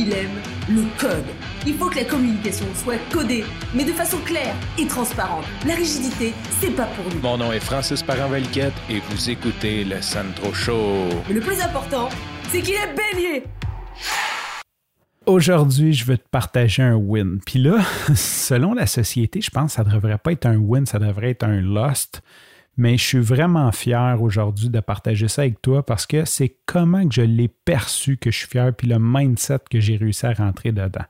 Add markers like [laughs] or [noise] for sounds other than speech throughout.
il aime le code. Il faut que la communication soit codée, mais de façon claire et transparente. La rigidité, c'est pas pour nous. Mon nom est Francis Parent-Valquette et vous écoutez le Sandro Show. Mais le plus important, c'est qu'il est bélier. Aujourd'hui, je veux te partager un win. Puis là, [laughs] selon la société, je pense que ça ne devrait pas être un win, ça devrait être un lost. Mais je suis vraiment fier aujourd'hui de partager ça avec toi parce que c'est comment que je l'ai perçu que je suis fier, puis le mindset que j'ai réussi à rentrer dedans.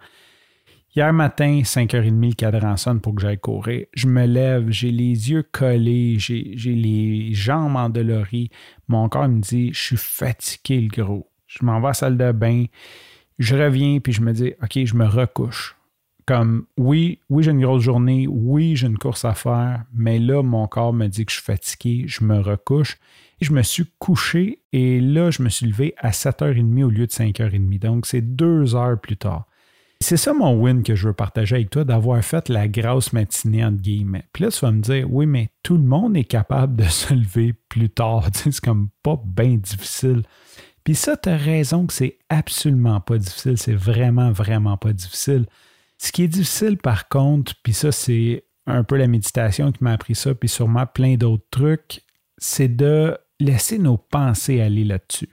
Hier matin, 5h30, le cadran sonne pour que j'aille courir. Je me lève, j'ai les yeux collés, j'ai les jambes endolories. Mon corps me dit, je suis fatigué, le gros. Je m'en vais à la salle de bain. Je reviens, puis je me dis, OK, je me recouche comme oui, oui, j'ai une grosse journée, oui, j'ai une course à faire, mais là, mon corps me dit que je suis fatigué, je me recouche. Et je me suis couché et là, je me suis levé à 7h30 au lieu de 5h30. Donc, c'est deux heures plus tard. C'est ça mon win que je veux partager avec toi, d'avoir fait la grosse matinée, entre guillemets. Puis là, tu vas me dire, oui, mais tout le monde est capable de [laughs] se lever plus tard. c'est comme pas bien difficile. Puis ça, tu as raison que c'est absolument pas difficile. C'est vraiment, vraiment pas difficile. Ce qui est difficile par contre, puis ça c'est un peu la méditation qui m'a appris ça, puis sûrement plein d'autres trucs, c'est de laisser nos pensées aller là-dessus.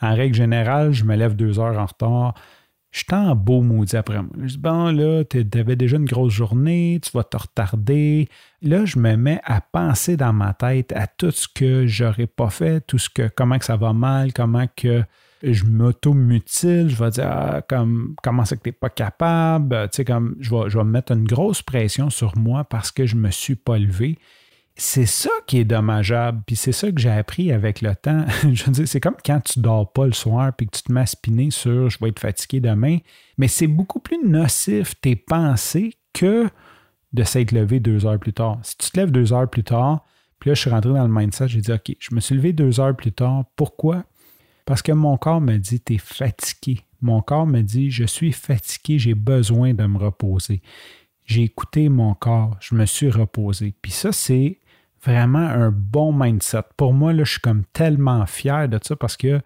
En règle générale, je me lève deux heures en retard. Je suis en beau maudit après moi. Je dis, bon, là, tu avais déjà une grosse journée, tu vas te retarder. Là, je me mets à penser dans ma tête à tout ce que j'aurais pas fait, tout ce que, comment que ça va mal, comment que je m'auto-mutile, je vais dire ah, comme, comment c'est que tu n'es pas capable, tu sais, comme je vais, je vais mettre une grosse pression sur moi parce que je ne me suis pas levé. C'est ça qui est dommageable, puis c'est ça que j'ai appris avec le temps. [laughs] je veux c'est comme quand tu dors pas le soir puis que tu te spinner sur je vais être fatigué demain, mais c'est beaucoup plus nocif tes pensées que de s'être levé deux heures plus tard. Si tu te lèves deux heures plus tard, puis là, je suis rentré dans le mindset, j'ai dit, OK, je me suis levé deux heures plus tard. Pourquoi? Parce que mon corps me dit, tu es fatigué. Mon corps me dit, je suis fatigué, j'ai besoin de me reposer. J'ai écouté mon corps, je me suis reposé. Puis ça, c'est vraiment un bon mindset. Pour moi, là, je suis tellement fier de ça parce que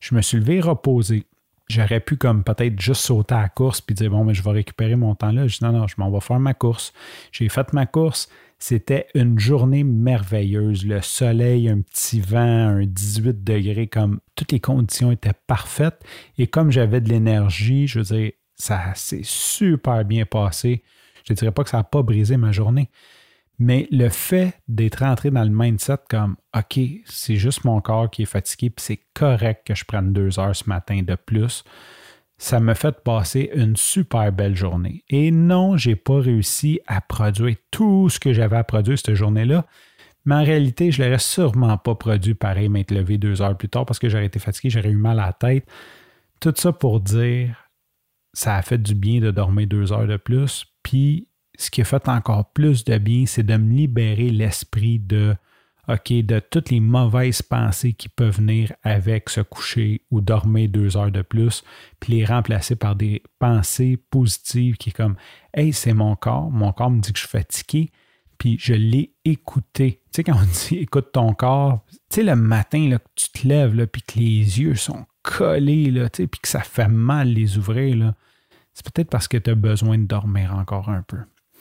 je me suis levé reposé. J'aurais pu comme peut-être juste sauter à la course puis dire bon je vais récupérer mon temps là. Je dis non, non, je m'en faire ma course. J'ai fait ma course. C'était une journée merveilleuse. Le soleil, un petit vent, un 18 degrés, comme toutes les conditions étaient parfaites. Et comme j'avais de l'énergie, je veux dire, ça s'est super bien passé. Je ne dirais pas que ça n'a pas brisé ma journée. Mais le fait d'être rentré dans le mindset comme OK, c'est juste mon corps qui est fatigué, puis c'est correct que je prenne deux heures ce matin de plus, ça m'a fait passer une super belle journée. Et non, j'ai pas réussi à produire tout ce que j'avais à produire cette journée-là. Mais en réalité, je ne l'aurais sûrement pas produit pareil, m'être levé deux heures plus tard parce que j'aurais été fatigué, j'aurais eu mal à la tête. Tout ça pour dire, ça a fait du bien de dormir deux heures de plus. Puis, ce qui a fait encore plus de bien, c'est de me libérer l'esprit de de toutes les mauvaises pensées qui peuvent venir avec se coucher ou dormir deux heures de plus, puis les remplacer par des pensées positives qui est comme Hey, c'est mon corps, mon corps me dit que je suis fatigué, puis je l'ai écouté. Tu sais, quand on dit [laughs] écoute ton corps, tu sais, le matin, là, que tu te lèves, là, puis que les yeux sont collés, là, tu sais, puis que ça fait mal les ouvrir, c'est peut-être parce que tu as besoin de dormir encore un peu.